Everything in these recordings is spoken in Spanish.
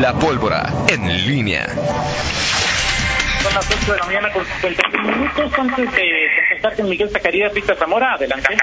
La pólvora en línea. Son las 8 de la mañana con 55 minutos antes de Miguel Zacarías Rita Zamora. Adelante.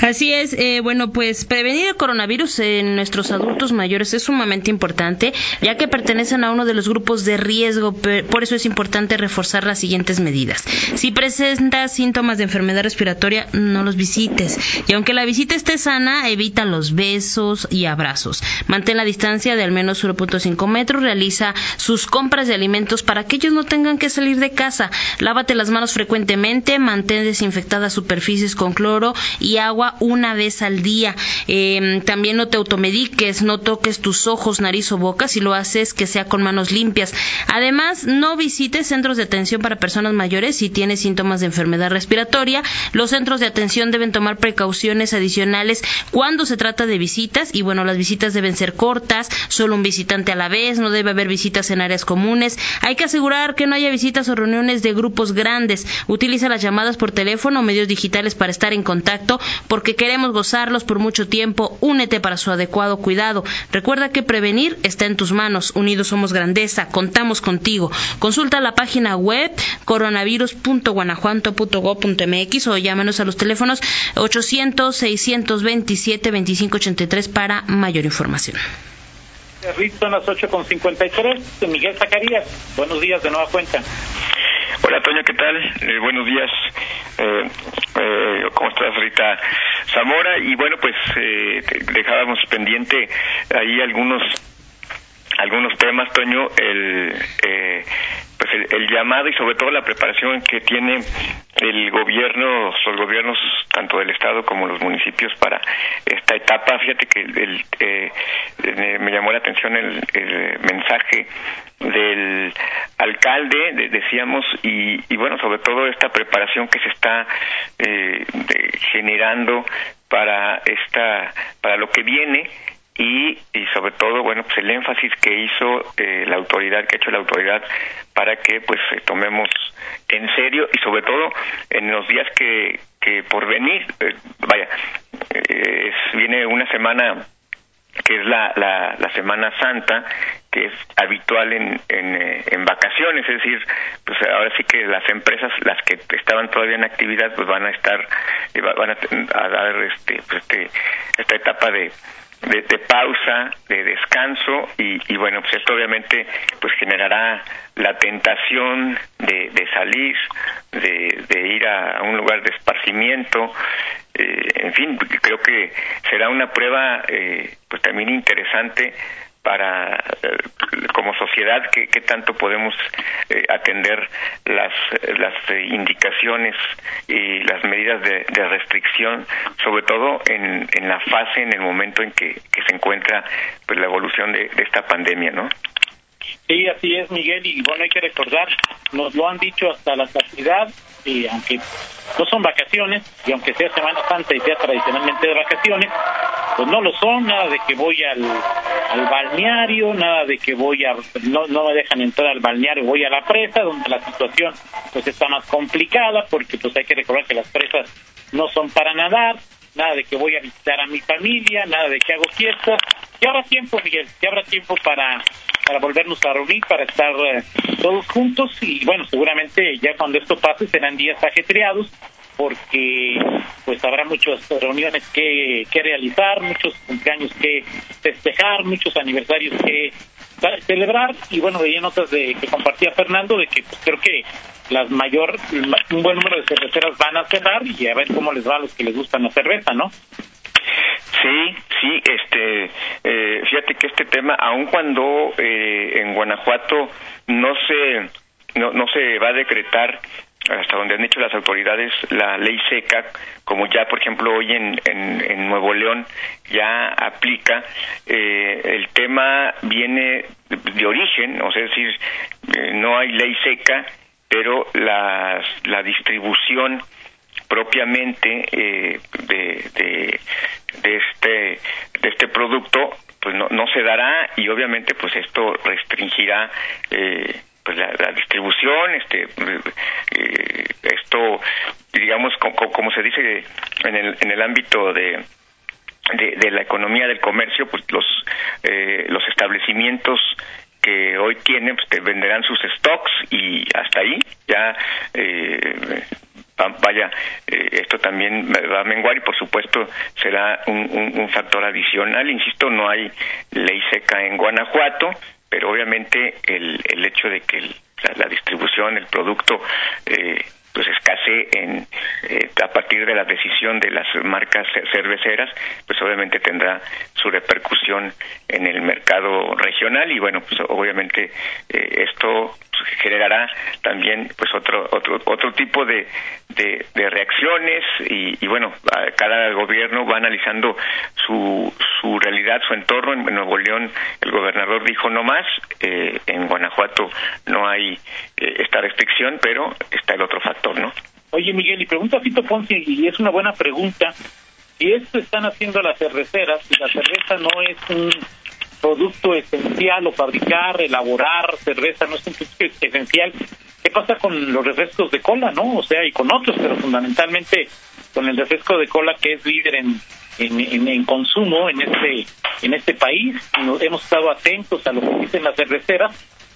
Así es, eh, bueno, pues prevenir el coronavirus en nuestros adultos mayores es sumamente importante, ya que pertenecen a uno de los grupos de riesgo, por eso es importante reforzar las siguientes medidas. Si presentas síntomas de enfermedad respiratoria, no los visites, y aunque la visita esté sana, evita los besos y abrazos. Mantén la distancia de al menos 0.5 metros, realiza sus compras de alimentos para que ellos no tengan que salir de casa, lávate las manos frecuentemente, mantén desinfectadas superficies con cloro y agua una vez al día. Em, también no te automediques, no toques tus ojos, nariz o boca. Si lo haces, que sea con manos limpias. Además, no visites centros de atención para personas mayores si tienes síntomas de enfermedad respiratoria. Los centros de atención deben tomar precauciones adicionales cuando se trata de visitas. Y bueno, las visitas deben ser cortas, solo un visitante a la vez, no debe haber visitas en áreas comunes. Hay que asegurar que no haya visitas o reuniones de grupos grandes. Utiliza las llamadas por teléfono o medios digitales para estar en contacto porque queremos gozarlos por mucho tiempo. Únete para su adecuado cuidado. Recuerda que prevenir está en tus manos. Unidos somos grandeza. Contamos contigo. Consulta la página web coronavirus.guanajuato.gov.mx o llámanos a los teléfonos 800 627 2583 para mayor información. Son las 8.53. Miguel Zacarías, buenos días de nueva cuenta. Hola, Toño, ¿qué tal? Eh, buenos días. Eh, eh, ¿Cómo estás, Rita Zamora? Y bueno, pues eh, dejábamos pendiente ahí algunos algunos temas, Toño, el, eh, pues el, llamado y sobre todo la preparación que tiene el gobierno, los gobiernos tanto del estado como los municipios para esta etapa. Fíjate que el, eh, me llamó la atención el, mensaje del alcalde, decíamos, y, y, bueno, sobre todo esta preparación que se está eh, generando para esta, para lo que viene y, y sobre todo, bueno, pues el énfasis que hizo eh, la autoridad, que ha hecho la autoridad para que pues eh, tomemos en serio y sobre todo en los días que, que por venir, eh, vaya, viene una semana que es la, la, la, Semana Santa, que es habitual en, en, en, vacaciones, es decir, pues ahora sí que las empresas, las que estaban todavía en actividad, pues van a estar, van a, a dar este, pues este, esta etapa de, de, pausa, de descanso y, bueno, pues esto obviamente pues generará la tentación de, de salir, de, de, ir a, un lugar de esparcimiento, eh, en fin, creo que será una prueba eh, pues también interesante para eh, como sociedad qué, tanto podemos eh, atender las las indicaciones y las medidas de, restricción sobre todo en, en la fase en el momento en que, que se encuentra pues la evolución de, de esta pandemia no Sí, así es, Miguel, y bueno, hay que recordar, nos lo han dicho hasta la saciedad, y aunque no son vacaciones, y aunque sea Semana Santa y sea tradicionalmente de vacaciones, pues no lo son, nada de que voy al, al balneario, nada de que voy a, no, no me dejan entrar al balneario, voy a la presa, donde la situación pues está más complicada, porque pues hay que recordar que las presas no son para nadar, nada de que voy a visitar a mi familia, nada de que hago fiestas, que habrá tiempo, Miguel, que habrá tiempo para para volvernos a reunir, para estar eh, todos juntos y bueno, seguramente ya cuando esto pase serán días ajetreados porque pues habrá muchas reuniones que, que realizar, muchos cumpleaños que festejar, muchos aniversarios que celebrar y bueno, veía notas de que compartía Fernando de que pues, creo que las mayor un buen número de cerveceras van a cerrar y a ver cómo les va a los que les gustan la cerveza, ¿no? Sí, sí, este, eh, fíjate que este tema, aun cuando eh, en Guanajuato no se, no, no se va a decretar hasta donde han dicho las autoridades la ley seca, como ya por ejemplo hoy en, en, Nuevo León ya aplica, eh, el tema viene de origen, o sea, es decir, no hay ley seca, pero la, la distribución propiamente eh, de, producto pues no, no se dará y obviamente pues esto restringirá eh, pues la, la, distribución este eh, esto digamos como, como se dice en el en el ámbito de de, la economía del comercio, pues los, eh, los establecimientos que hoy tienen, pues te venderán sus stocks y hasta ahí ya eh, vaya, eh, esto también va a menguar y por supuesto será un, un, factor adicional. Insisto, no hay ley seca en Guanajuato, pero obviamente el, el hecho de que la, distribución, el producto, eh, pues escasee en, eh, a partir de la decisión de las marcas cerveceras, pues obviamente tendrá su repercusión en el mercado regional y bueno, pues obviamente eh, esto generará también pues otro otro otro tipo de, de, reacciones y, bueno cada gobierno va analizando su su realidad su entorno en Nuevo León el gobernador dijo no más eh, en Guanajuato no hay eh, esta restricción pero está el otro factor no oye Miguel y pregunta a Fito Ponce y es una buena pregunta si esto están haciendo las cerveceras si la cerveza no es un producto esencial o fabricar, elaborar cerveza no es un producto esencial. ¿Qué pasa con los refrescos de cola, no? O sea, y con otros, pero fundamentalmente con el refresco de cola que es líder en, en, consumo en este en este país. hemos estado atentos a lo que dicen las cerveceras,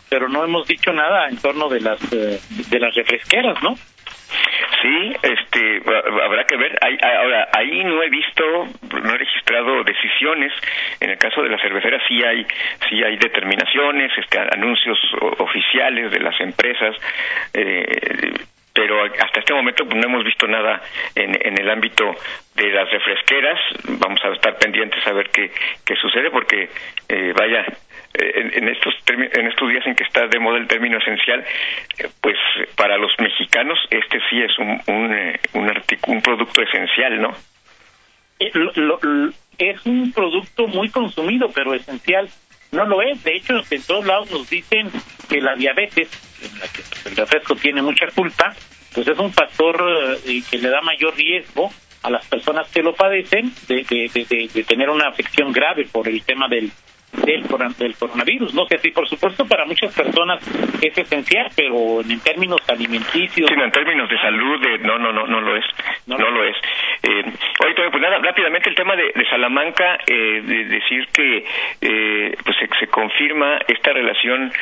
pero no hemos dicho nada en torno de las eh, de las refresqueras, ¿no? Sí, este, habrá que ver. ahora, ahí no he visto, no he registrado decisiones. En el caso de la cervecera sí hay, sí hay determinaciones, este, anuncios oficiales de las empresas. Eh, pero hasta este momento pues, no hemos visto nada en, en el ámbito de las refresqueras. Vamos a estar pendientes a ver qué, sucede, porque eh, vaya, en, estos en estos días en que está de moda el término esencial, eh, pues para los mexicanos este sí es un un, eh, un, producto esencial, ¿no? Eh, es un producto muy consumido, pero esencial no lo es. De hecho, en todos lados nos dicen que la diabetes, en la que el refresco tiene mucha culpa, pues es un factor que le da mayor riesgo a las personas que lo padecen de, de, de tener una afección grave por el tema del del, del coronavirus. No sé si, por supuesto, para muchas personas es esencial, pero en términos alimenticios. Sí, en términos de salud, no, no, no, no lo es. No, lo es. Eh, pues nada, rápidamente el tema de, Salamanca, eh, de decir que eh, pues se, confirma esta relación,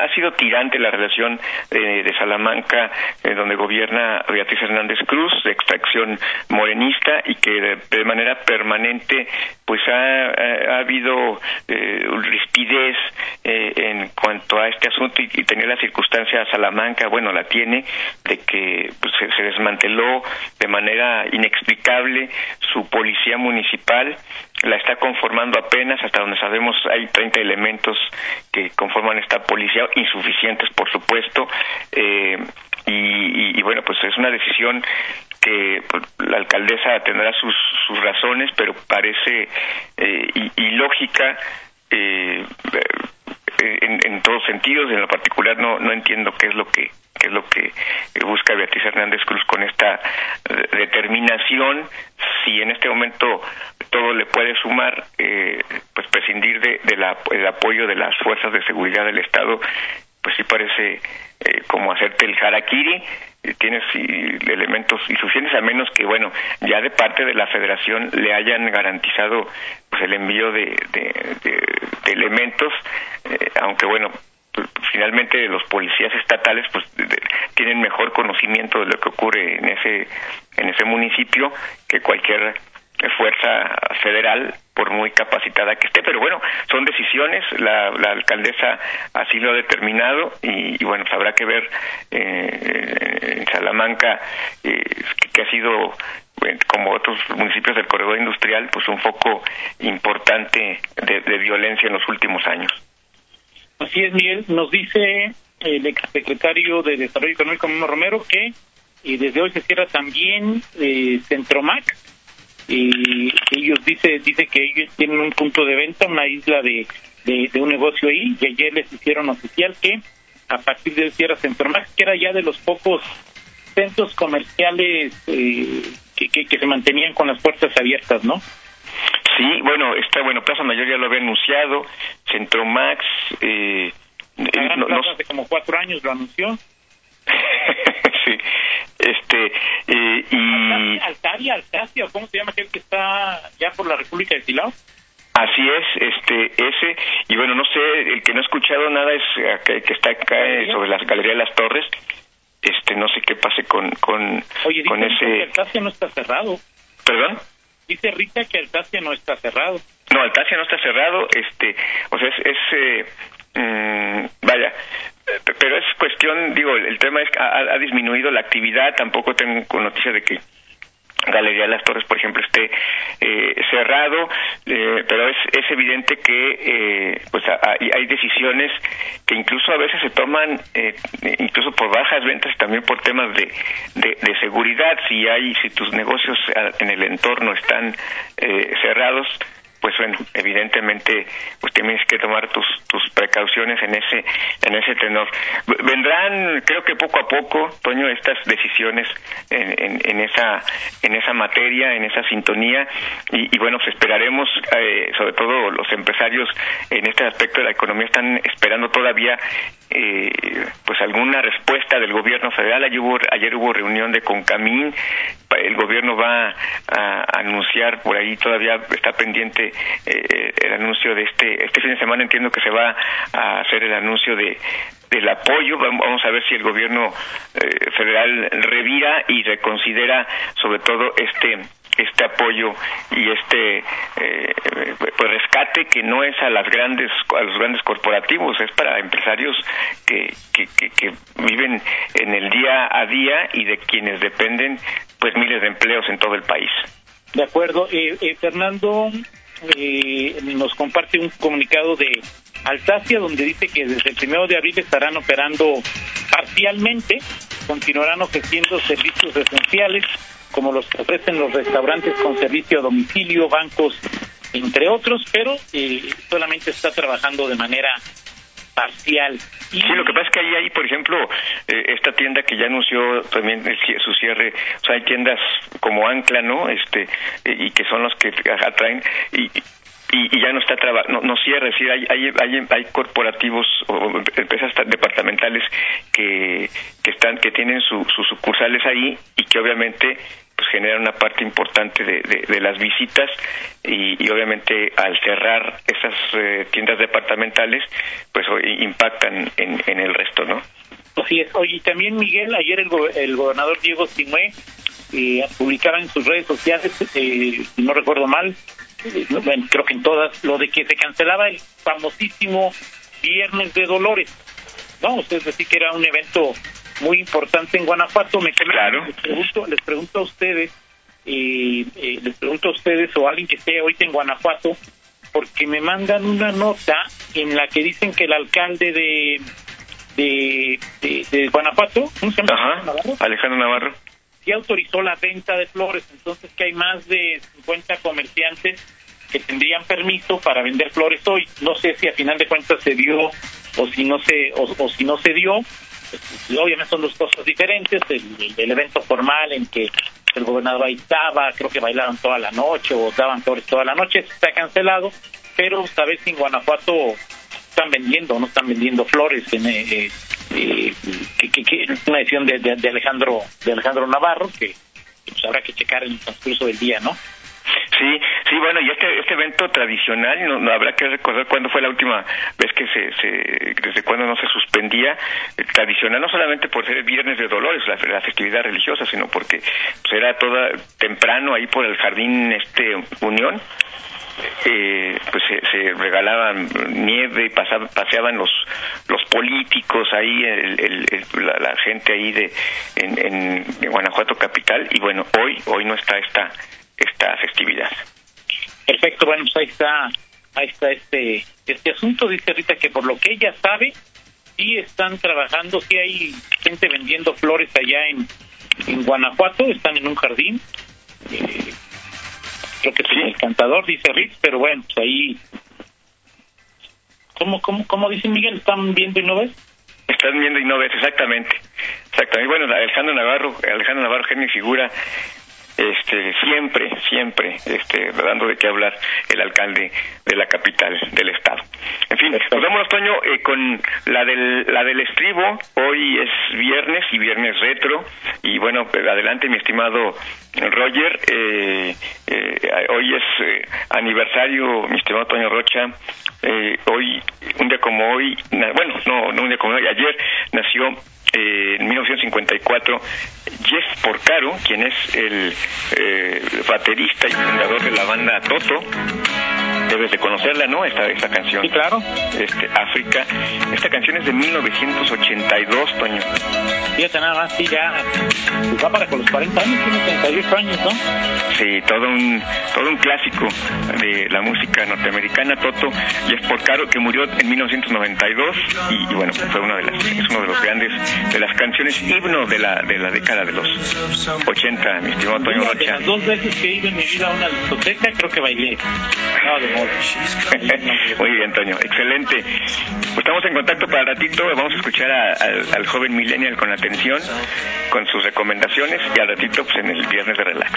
ha sido tirante la relación eh, de Salamanca, donde gobierna Beatriz Hernández Cruz, de extracción morenista, y que de, manera permanente pues ha, ha habido eh, rispidez eh, en cuanto a este asunto y, y, tenía la circunstancia Salamanca, bueno, la tiene, de que pues, se, desmanteló de manera inexplicable su policía municipal, la está conformando apenas, hasta donde sabemos hay 30 elementos que conforman esta policía, insuficientes por supuesto, eh, y, bueno, pues es una decisión que pues, la alcaldesa tendrá sus, sus razones, pero parece eh, ilógica eh, en, en, todos sentidos. En lo particular no, no entiendo qué es lo que qué es lo que busca Beatriz Hernández Cruz con esta eh, determinación. Si en este momento todo le puede sumar, eh, pues prescindir de, de del apoyo de las fuerzas de seguridad del Estado, pues sí parece eh, como hacerte el harakiri tienes elementos insuficientes a menos que bueno ya de parte de la Federación le hayan garantizado pues el envío de, de, elementos eh, aunque bueno pues, finalmente los policías estatales pues tienen mejor conocimiento de lo que ocurre en ese en ese municipio que cualquier fuerza federal por muy capacitada que esté, pero bueno, son decisiones, la, la alcaldesa así lo ha determinado y, bueno, pues habrá que ver eh, en Salamanca, eh, que, ha sido como otros municipios del corredor industrial, pues un foco importante de, violencia en los últimos años. Así es, Miguel. Nos dice el exsecretario de Desarrollo Económico, Romero, que y desde hoy se cierra también eh, Centromac, y ellos dice dice que ellos tienen un punto de venta, una isla de, de, un negocio ahí, y ayer les hicieron oficial que a partir de Sierra Centromax, que era ya de los pocos centros comerciales eh, que, que, se mantenían con las puertas abiertas, ¿no? Sí, bueno, está bueno, Plaza Mayor ya lo había anunciado, Centromax, eh, no, hace como cuatro años lo anunció. sí, Este, y... Altacia, ¿cómo se llama aquel que está ya por la República de Silao? Así es, este, ese, y bueno, no sé, el que no ha escuchado nada es que, que está acá sobre la Galería de las Torres, este, no sé qué pase con, con, Oye, con ese... que Altacia no está cerrado. ¿Perdón? Dice Rita que Altacia no está cerrado. No, Altacia no está cerrado, este, o sea, es, es eh, mm, vaya, pero es cuestión, digo, el tema es que ha, ha disminuido la actividad, tampoco tengo noticia de que Galería de las Torres, por ejemplo, esté eh, cerrado, eh, pero es, es evidente que eh, pues hay, hay, decisiones que incluso a veces se toman, eh, incluso por bajas ventas, también por temas de, de, de, seguridad. Si hay, si tus negocios en el entorno están eh, cerrados, pues bueno, evidentemente pues tienes que tomar tus, tus precauciones en ese en ese tenor. Vendrán, creo que poco a poco, Toño, estas decisiones en, en, en esa en esa materia, en esa sintonía y, y bueno, pues esperaremos, eh, sobre todo los empresarios en este aspecto de la economía están esperando todavía eh, pues alguna respuesta del gobierno federal. Ayer hubo, ayer hubo reunión de Concamín, el gobierno va a anunciar por ahí todavía está pendiente eh, el anuncio de este este fin de semana. Entiendo que se va a hacer el anuncio de del apoyo. Vamos a ver si el gobierno eh, federal revira y reconsidera sobre todo este este apoyo y este eh, pues rescate que no es a las grandes a los grandes corporativos es para empresarios que, que, que, que viven en el día a día y de quienes dependen pues miles de empleos en todo el país. De acuerdo. Eh, Fernando eh, nos comparte un comunicado de Alsacia donde dice que desde el primero de abril estarán operando parcialmente, continuarán ofreciendo servicios esenciales como los que ofrecen los restaurantes con servicio a domicilio, bancos, entre otros, pero eh, solamente está trabajando de manera parcial. Sí, lo que pasa es que ahí hay, por ejemplo, eh, esta tienda que ya anunció también el, su cierre, o sea, hay tiendas como Ancla, ¿no? Este, y que son los que atraen, y, y, y ya no está traba, no, no cierra, es decir, hay, hay, hay, hay corporativos o empresas departamentales que, que están, que tienen su, sus sucursales ahí y que obviamente pues generan una parte importante de, de, las visitas y, obviamente al cerrar esas eh, tiendas departamentales pues impactan en, en, el resto, ¿no? Así es. Oye, también Miguel, ayer el, go el gobernador Diego Sinué eh, publicaba en sus redes sociales, eh, no recuerdo mal, eh, bueno, creo que en todas, lo de que se cancelaba el famosísimo Viernes de Dolores. No, decir que era un evento muy importante en Guanajuato. Me claro. les pregunto, les pregunto a ustedes, eh, eh, les pregunto a ustedes o a alguien que esté ahorita en Guanajuato, porque me mandan una nota en la que dicen que el alcalde de de, de, de Guanajuato, ¿cómo se llama? Ajá, Navarro? Alejandro Navarro. Sí autorizó la venta de flores, entonces que hay más de 50 comerciantes que tendrían permiso para vender flores hoy. No sé si a final de cuentas se dio o si no se o, o si no se dio, obviamente son dos cosas diferentes, el, evento formal en que el gobernador ahí estaba, creo que bailaron toda la noche o daban flores toda la noche, está cancelado, pero sabes si en Guanajuato están vendiendo, no están vendiendo flores, en, eh, eh, que, que, que, una decisión de, de, de, Alejandro de Alejandro Navarro que pues habrá que checar en el transcurso del día, ¿no? Sí, sí, bueno, y este este evento tradicional, no, no, habrá que recordar cuándo fue la última vez que se, se desde cuándo no se suspendía, eh, tradicional no solamente por ser el Viernes de Dolores, la, la festividad religiosa, sino porque pues, era toda temprano ahí por el jardín este Unión, eh, pues se, se, regalaban nieve y pasaban, paseaban los los políticos ahí el, el, el, la, la, gente ahí de en, en, en, Guanajuato capital y bueno hoy hoy no está esta esta festividad perfecto bueno pues ahí está ahí está este este asunto dice Rita que por lo que ella sabe sí están trabajando sí hay gente vendiendo flores allá en en Guanajuato están en un jardín eh, creo que sí. es el cantador, dice Ritz, pero bueno, pues ahí... ¿Cómo, cómo, cómo dice Miguel? ¿Están viendo y no ves? Están viendo y no ves, exactamente. Exactamente. Bueno, Alejandro Navarro, Alejandro Navarro, genio y figura, este, siempre, siempre, este, dando de qué hablar el alcalde de la capital del estado. En fin, nos vamos, Toño, eh, con la del, la del estribo. Hoy es viernes y viernes retro. Y bueno, pues, adelante, mi estimado Roger. Eh, eh, hoy es aniversario, mi estimado Toño Rocha. hoy, un día como hoy, bueno, no, no un día como hoy, ayer nació en 1954 Jeff Porcaro, quien es el eh, baterista y fundador de la banda Toto. Debes de conocerla, ¿no? Esta, esta canción. Sí, claro. Este, África. Esta canción es de 1982, Toño. Fíjate nada más, sí, ya pues va para con los 40 años, tiene 38 años, ¿no? Sí, todo un, todo un clásico de la música norteamericana, Toto. Jeff Porcaro, que murió en 1992 y, bueno, fue una de las, es uno de los grandes, de las canciones himno de la, de la década de los 80, mi estimado Toño Rocha. Las dos veces que he ido en mi vida a una discoteca, creo que bailé. No, de. Muy bien, Toño, excelente. Pues estamos en contacto para ratito, vamos a escuchar al joven millennial con atención, con sus recomendaciones y al ratito pues en el viernes de relax.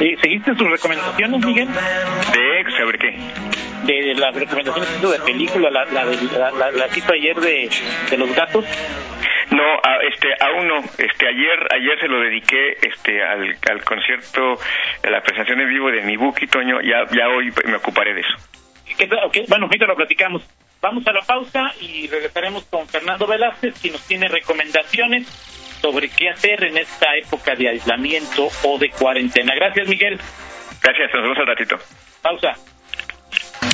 ¿Y ¿Seguiste sus recomendaciones, Miguel? De saber qué. De las recomendaciones de película, la, la, la, la, la cita ayer de, de los gatos. No, a, este, aún no. Este, ayer, ayer se lo dediqué, este, al, al concierto, a la presentación en vivo de mi Buki, Toño. Ya, ya hoy me ocuparé de eso. Okay. Bueno, ahorita lo platicamos. Vamos a la pausa y regresaremos con Fernando Velázquez, quien nos tiene recomendaciones sobre qué hacer en esta época de aislamiento o de cuarentena. Gracias, Miguel. Gracias, nos vemos al ratito. Pausa.